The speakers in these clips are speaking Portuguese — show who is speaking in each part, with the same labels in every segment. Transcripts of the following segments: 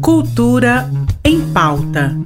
Speaker 1: Cultura em pauta.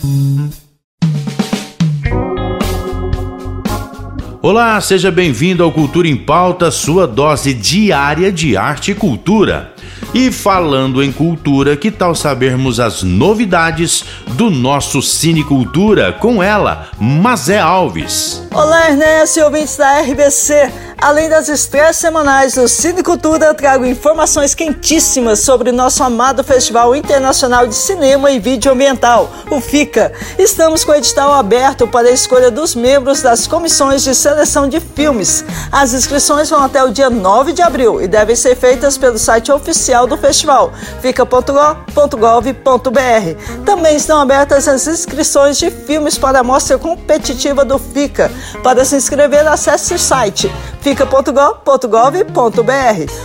Speaker 2: Olá, seja bem-vindo ao Cultura em Pauta, sua dose diária de arte e cultura. E falando em cultura, que tal sabermos as novidades do nosso Cine Cultura com ela, Mazé Alves?
Speaker 3: Olá, Ernesto e ouvintes da RBC. Além das estreias semanais do Cine Cultura, trago informações quentíssimas sobre o nosso amado Festival Internacional de Cinema e Vídeo Ambiental, o FICA. Estamos com o edital aberto para a escolha dos membros das comissões de seleção de filmes. As inscrições vão até o dia 9 de abril e devem ser feitas pelo site oficial do festival, fica.gov.br. Também estão abertas as inscrições de filmes para a mostra competitiva do FICA. Para se inscrever, acesse o site fica.gov.br.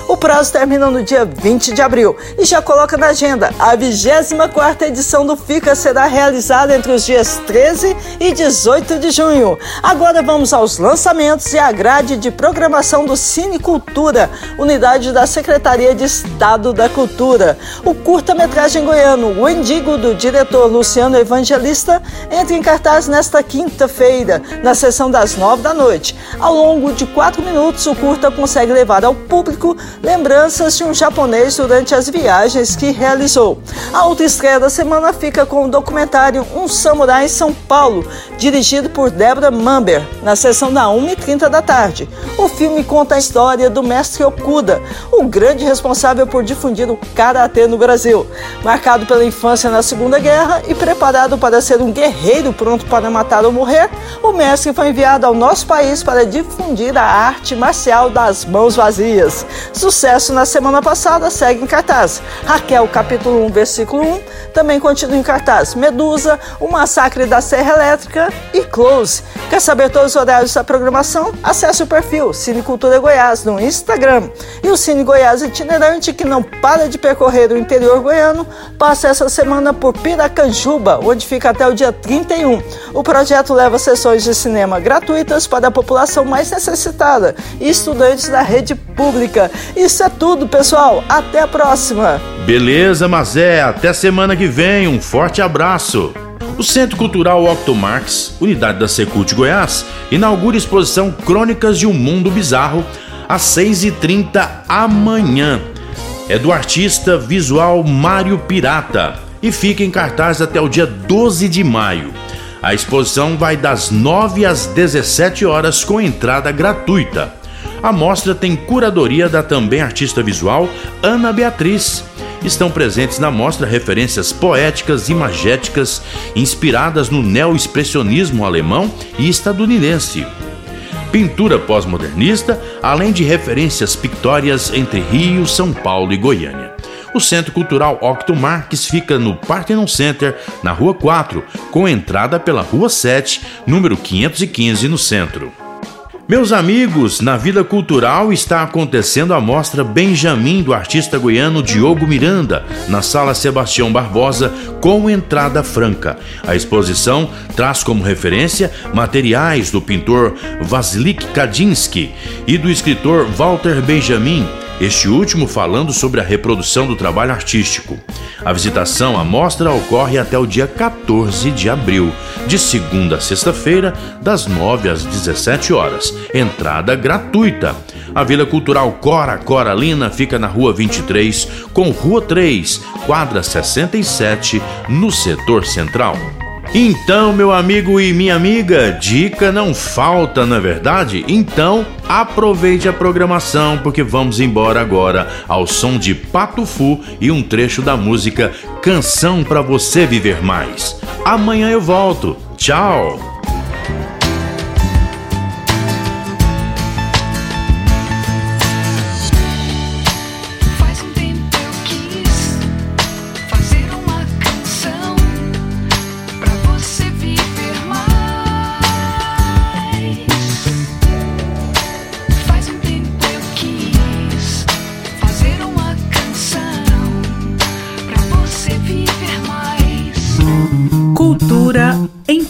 Speaker 3: O prazo termina no dia 20 de abril e já coloca na agenda. A 24 edição do FICA será realizada entre os dias 13 e 18 de junho. Agora vamos aos lançamentos e a grade de programação do Cine Cultura, unidade da Secretaria de Estado da Cultura. O curta-metragem goiano O Endigo, do diretor Luciano Evangelista, entra em cartaz nesta quinta-feira, na sessão das nove da noite. Ao longo de quatro minutos, o curta consegue levar ao público lembranças de um japonês durante as viagens que realizou. A outra estreia da semana fica com o documentário Um Samurai em São Paulo, dirigido por Debra Mamber, na sessão da 1h30 da tarde. O filme conta a história do mestre Okuda, o grande responsável por difundir o karatê no Brasil. Marcado pela infância na Segunda Guerra e preparado para ser um guerreiro pronto para matar ou morrer, o mestre foi enviado ao nosso país para difundir a arte arte marcial das mãos vazias. Sucesso na semana passada segue em cartaz. Raquel, capítulo 1, versículo 1, também continua em cartaz. Medusa, o massacre da Serra Elétrica e Close. Quer saber todos os horários da programação? Acesse o perfil Cine Cultura Goiás no Instagram. E o Cine Goiás itinerante, que não para de percorrer o interior goiano, passa essa semana por Piracanjuba, onde fica até o dia 31. O projeto leva sessões de cinema gratuitas para a população mais necessitada e estudantes da rede pública. Isso é tudo, pessoal. Até a próxima.
Speaker 2: Beleza, Mazé. Até semana que vem. Um forte abraço. O Centro Cultural Octomarx, unidade da Secult Goiás, inaugura exposição Crônicas de um Mundo Bizarro às 6h30 amanhã. É do artista visual Mário Pirata e fica em cartaz até o dia 12 de maio. A exposição vai das 9 às 17 horas com entrada gratuita. A mostra tem curadoria da também artista visual Ana Beatriz. Estão presentes na mostra referências poéticas e magéticas inspiradas no neo-expressionismo alemão e estadunidense. Pintura pós-modernista, além de referências pictórias entre Rio, São Paulo e Goiânia. O Centro Cultural Octo Marques fica no Parthenon Center, na Rua 4, com entrada pela Rua 7, número 515 no centro. Meus amigos, na vida cultural está acontecendo a mostra Benjamin do artista goiano Diogo Miranda, na Sala Sebastião Barbosa, com entrada franca. A exposição traz como referência materiais do pintor Vasily Kadinsky e do escritor Walter Benjamin este último falando sobre a reprodução do trabalho artístico. A visitação à mostra ocorre até o dia 14 de abril, de segunda a sexta-feira, das 9 às 17 horas. Entrada gratuita. A Vila Cultural Cora Coralina fica na Rua 23, com Rua 3, quadra 67, no setor central. Então, meu amigo e minha amiga, dica não falta, não é verdade? Então, aproveite a programação porque vamos embora agora ao som de Pato Fu e um trecho da música Canção para você viver mais. Amanhã eu volto. Tchau.